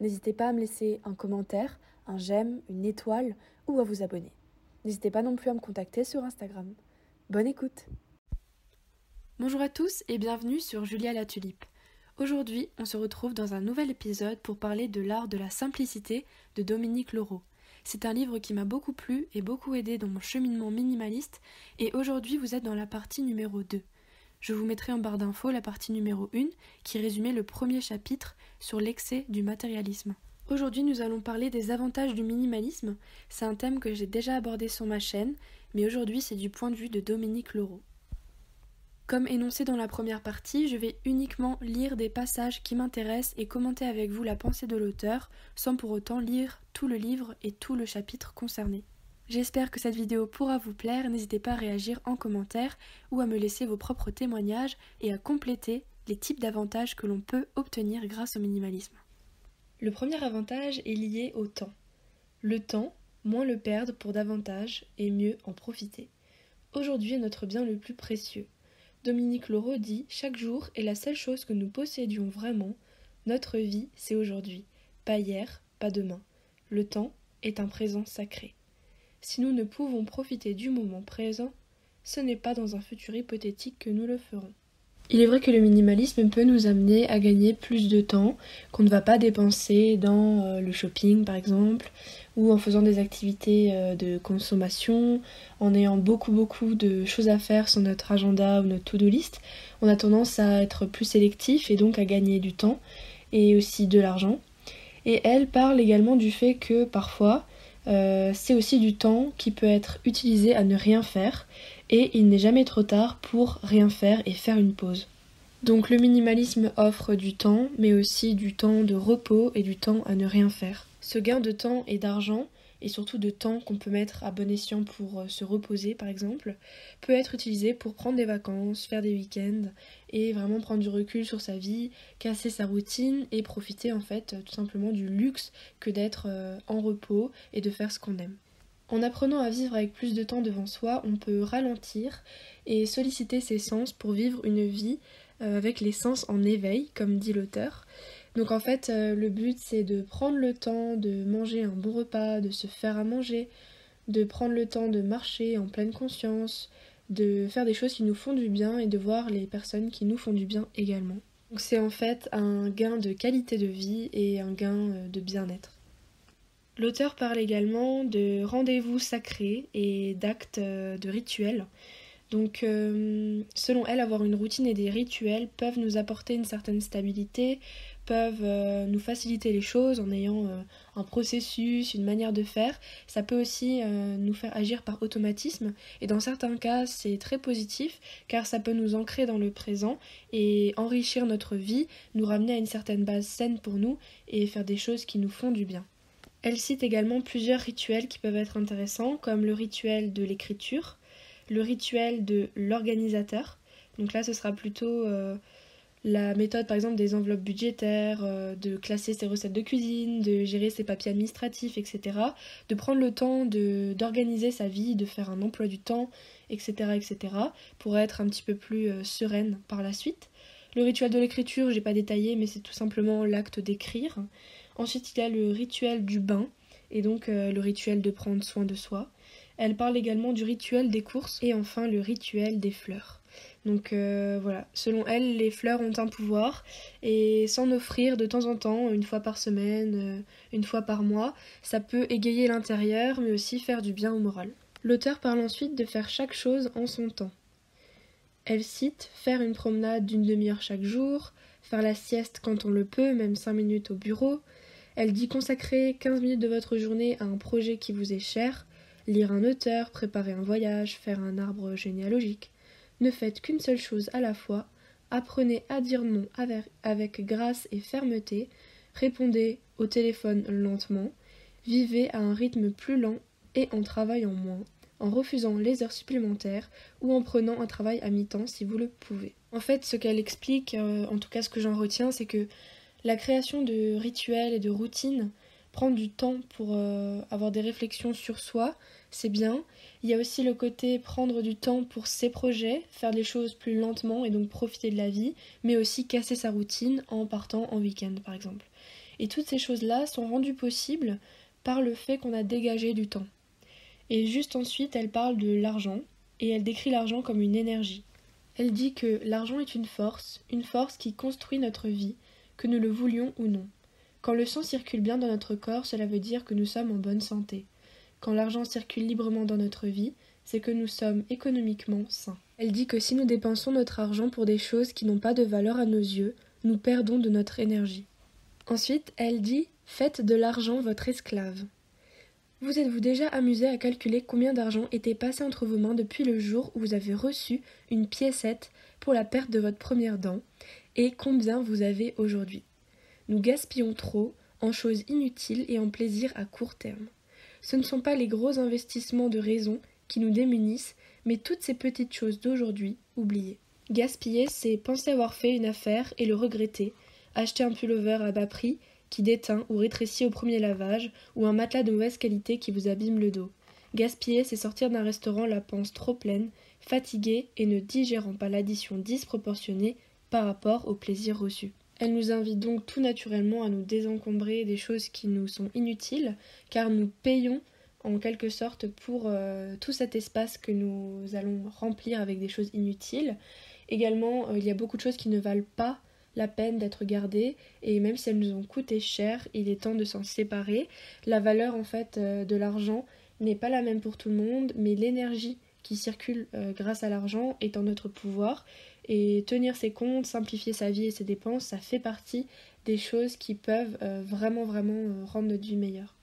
N'hésitez pas à me laisser un commentaire, un j'aime, une étoile ou à vous abonner. N'hésitez pas non plus à me contacter sur Instagram. Bonne écoute Bonjour à tous et bienvenue sur Julia la Tulipe. Aujourd'hui, on se retrouve dans un nouvel épisode pour parler de l'art de la simplicité de Dominique Laureau. C'est un livre qui m'a beaucoup plu et beaucoup aidé dans mon cheminement minimaliste et aujourd'hui vous êtes dans la partie numéro 2. Je vous mettrai en barre d'infos la partie numéro 1 qui résumait le premier chapitre sur l'excès du matérialisme. Aujourd'hui, nous allons parler des avantages du minimalisme. C'est un thème que j'ai déjà abordé sur ma chaîne, mais aujourd'hui, c'est du point de vue de Dominique Laureau. Comme énoncé dans la première partie, je vais uniquement lire des passages qui m'intéressent et commenter avec vous la pensée de l'auteur, sans pour autant lire tout le livre et tout le chapitre concerné. J'espère que cette vidéo pourra vous plaire, n'hésitez pas à réagir en commentaire ou à me laisser vos propres témoignages et à compléter les types d'avantages que l'on peut obtenir grâce au minimalisme. Le premier avantage est lié au temps. Le temps, moins le perdre pour davantage et mieux en profiter. Aujourd'hui est notre bien le plus précieux. Dominique Laureau dit Chaque jour est la seule chose que nous possédions vraiment. Notre vie, c'est aujourd'hui. Pas hier, pas demain. Le temps est un présent sacré. Si nous ne pouvons profiter du moment présent, ce n'est pas dans un futur hypothétique que nous le ferons. Il est vrai que le minimalisme peut nous amener à gagner plus de temps qu'on ne va pas dépenser dans euh, le shopping par exemple, ou en faisant des activités euh, de consommation, en ayant beaucoup beaucoup de choses à faire sur notre agenda ou notre to-do list. On a tendance à être plus sélectif et donc à gagner du temps et aussi de l'argent. Et elle parle également du fait que parfois euh, c'est aussi du temps qui peut être utilisé à ne rien faire et il n'est jamais trop tard pour rien faire et faire une pause. Donc le minimalisme offre du temps, mais aussi du temps de repos et du temps à ne rien faire. Ce gain de temps et d'argent et surtout de temps qu'on peut mettre à bon escient pour euh, se reposer par exemple, peut être utilisé pour prendre des vacances, faire des week-ends et vraiment prendre du recul sur sa vie, casser sa routine et profiter en fait tout simplement du luxe que d'être euh, en repos et de faire ce qu'on aime. En apprenant à vivre avec plus de temps devant soi, on peut ralentir et solliciter ses sens pour vivre une vie euh, avec les sens en éveil, comme dit l'auteur, donc en fait, euh, le but c'est de prendre le temps de manger un bon repas, de se faire à manger, de prendre le temps de marcher en pleine conscience, de faire des choses qui nous font du bien et de voir les personnes qui nous font du bien également. Donc c'est en fait un gain de qualité de vie et un gain euh, de bien-être. L'auteur parle également de rendez-vous sacrés et d'actes euh, de rituels. Donc, selon elle, avoir une routine et des rituels peuvent nous apporter une certaine stabilité, peuvent euh, nous faciliter les choses en ayant euh, un processus, une manière de faire. Ça peut aussi euh, nous faire agir par automatisme et dans certains cas c'est très positif car ça peut nous ancrer dans le présent et enrichir notre vie, nous ramener à une certaine base saine pour nous et faire des choses qui nous font du bien. Elle cite également plusieurs rituels qui peuvent être intéressants comme le rituel de l'écriture, le rituel de l'organisateur. Donc là ce sera plutôt la méthode par exemple des enveloppes budgétaires, euh, de classer ses recettes de cuisine, de gérer ses papiers administratifs, etc. De prendre le temps d'organiser sa vie, de faire un emploi du temps, etc. etc. pour être un petit peu plus euh, sereine par la suite. Le rituel de l'écriture, j'ai pas détaillé, mais c'est tout simplement l'acte d'écrire. Ensuite, il y a le rituel du bain, et donc euh, le rituel de prendre soin de soi. Elle parle également du rituel des courses, et enfin le rituel des fleurs. Donc euh, voilà, selon elle, les fleurs ont un pouvoir et s'en offrir de temps en temps, une fois par semaine, euh, une fois par mois, ça peut égayer l'intérieur mais aussi faire du bien au moral. L'auteur parle ensuite de faire chaque chose en son temps. Elle cite faire une promenade d'une demi-heure chaque jour, faire la sieste quand on le peut, même 5 minutes au bureau. Elle dit consacrer 15 minutes de votre journée à un projet qui vous est cher, lire un auteur, préparer un voyage, faire un arbre généalogique. Ne faites qu'une seule chose à la fois, apprenez à dire non avec, grâce et fermeté, répondez au téléphone lentement, Vivez à un rythme plus lent et en travaillant moins, en refusant les heures supplémentaires ou en prenant un travail à mi-temps si vous le pouvez. En fait, ce qu'elle explique, euh, en tout cas ce que j'en retiens, c'est que la création de rituels et de routines prend du temps pour euh, avoir des réflexions sur soi, c'est bien. Il y a aussi le côté prendre du temps pour ses projets, faire les choses plus lentement et donc profiter de la vie, mais aussi casser sa routine en partant en week-end par exemple. Et toutes ces choses-là sont rendues possibles par le fait qu'on a dégagé du temps. Et juste ensuite, elle parle de l'argent, et elle décrit l'argent comme une énergie. Elle dit que l'argent est une force, une force qui construit notre vie, que nous le voulions ou non. Quand le sang circule bien dans notre corps, cela veut dire que nous sommes en bonne santé. Quand l'argent circule librement dans notre vie, c'est que nous sommes économiquement sains. Elle dit que si nous dépensons notre argent pour des choses qui n'ont pas de valeur à nos yeux, nous perdons de notre énergie. Ensuite, elle dit Faites de l'argent votre esclave. Vous êtes-vous déjà amusé à calculer combien d'argent était passé entre vos mains depuis le jour où vous avez reçu une piécette pour la perte de votre première dent et combien vous avez aujourd'hui? Nous gaspillons trop en choses inutiles et en plaisirs à court terme. Ce ne sont pas les gros investissements de raison qui nous démunissent, mais toutes ces petites choses d'aujourd'hui oubliées. Gaspiller, c'est penser avoir fait une affaire et le regretter, acheter un pullover à bas prix qui déteint ou rétrécit au premier lavage, ou un matelas de mauvaise qualité qui vous abîme le dos. Gaspiller, c'est sortir d'un restaurant la panse trop pleine, fatigué et ne digérant pas l'addition disproportionnée par rapport au plaisir reçu. Elle nous invite donc tout naturellement à nous désencombrer des choses qui nous sont inutiles, car nous payons en quelque sorte pour euh, tout cet espace que nous allons remplir avec des choses inutiles. Également, euh, il y a beaucoup de choses qui ne valent pas la peine d'être gardées et même si elles nous ont coûté cher, il est temps de s'en séparer. La valeur en fait euh, de l'argent n'est pas la même pour tout le monde, mais l'énergie qui circule grâce à l'argent est en notre pouvoir et tenir ses comptes, simplifier sa vie et ses dépenses, ça fait partie des choses qui peuvent euh, vraiment vraiment rendre notre vie meilleure.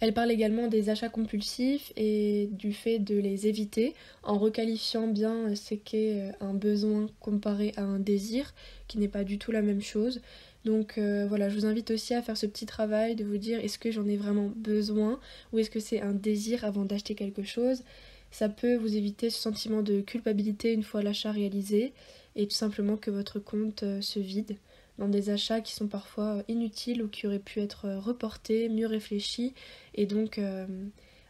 Elle parle également des achats compulsifs et du fait de les éviter en requalifiant bien ce qu'est euh, un besoin comparé à un désir, qui n'est pas du tout la même chose. Donc euh, voilà, je vous invite aussi à faire ce petit travail de vous dire est-ce que j'en ai vraiment besoin ou est-ce que c'est un désir avant d'acheter quelque chose? Ça peut vous éviter ce sentiment de culpabilité une fois l'achat réalisé et tout simplement que votre compte euh, se vide dans des achats qui sont parfois inutiles ou qui auraient pu être reportés, mieux réfléchis et donc euh,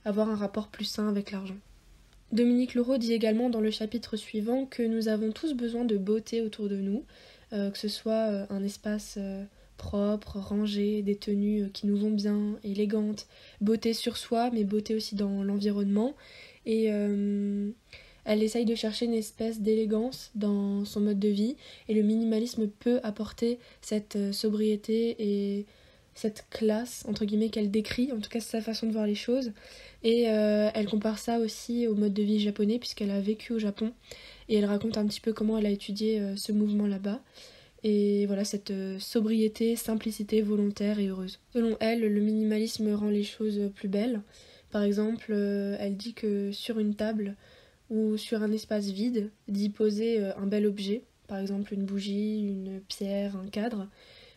avoir un rapport plus sain avec l'argent. Dominique Leroux dit également dans le chapitre suivant que nous avons tous besoin de beauté autour de nous, euh, que ce soit euh, un espace propre, rangé, des tenues qui nous vont bien, élégantes, beauté sur soi, mais beauté aussi dans l'environnement. Et elle essaye de chercher une espèce d'élégance dans son mode de vie et le minimalisme peut apporter cette euh, sobriété et cette classe entre guillemets qu'elle décrit, en tout cas sa façon de voir les choses. Et euh, elle compare ça aussi au mode de vie japonais puisqu'elle a vécu au Japon et elle raconte un petit peu comment elle a étudié euh, ce mouvement là-bas. Et voilà, cette sobriété, simplicité volontaire et heureuse. Selon elle, le minimalisme rend les choses plus belles. Par exemple, elle dit que sur une table, ou sur un espace vide, d'y poser euh, un bel objet, par exemple une bougie, une pierre, un cadre,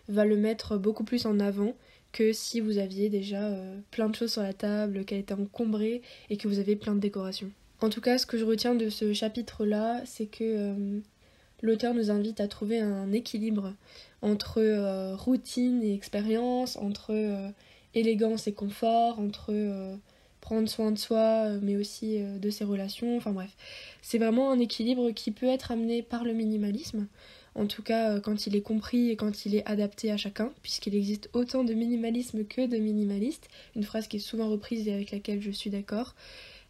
va le mettre beaucoup plus en avant que si vous aviez déjà euh, plein de choses sur la table, qu'elle était encombrée et que vous avez plein de décorations. En tout cas, ce que je retiens de ce chapitre-là, c'est que euh, l'auteur nous invite à trouver un équilibre entre routine et expérience, entre élégance et confort, entre prendre soin de soi, euh, mais aussi euh, de ses relations. Enfin bref, c'est vraiment un équilibre qui peut être amené par le minimalisme. En tout cas, euh, quand il est compris et quand il est adapté à chacun, puisqu'il existe autant de minimalisme que de minimalistes. Une phrase qui est souvent reprise et avec laquelle je suis d'accord.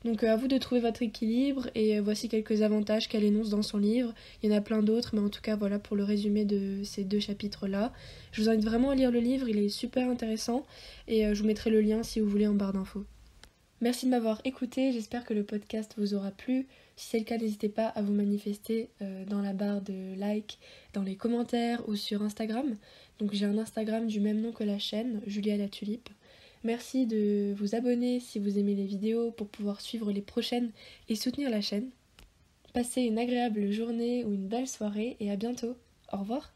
Donc à vous de trouver votre équilibre et voici quelques avantages qu'elle énonce dans son livre. Il y en a plein d'autres, mais en tout cas voilà pour le résumé de ces deux chapitres-là. Je vous invite vraiment à lire le livre, il est super intéressant et je vous mettrai le lien si vous voulez en barre d'infos. Merci de m'avoir écouté, j'espère que le podcast vous aura plu. Si c'est le cas, n'hésitez pas à vous manifester euh, dans la barre de like, dans les commentaires ou sur Instagram. Donc j'ai un Instagram du même nom que la chaîne, Julia la Tulipe. Merci de vous abonner si vous aimez les vidéos pour pouvoir suivre les prochaines et soutenir la chaîne. Passez une agréable journée ou une belle soirée et à bientôt. Au revoir.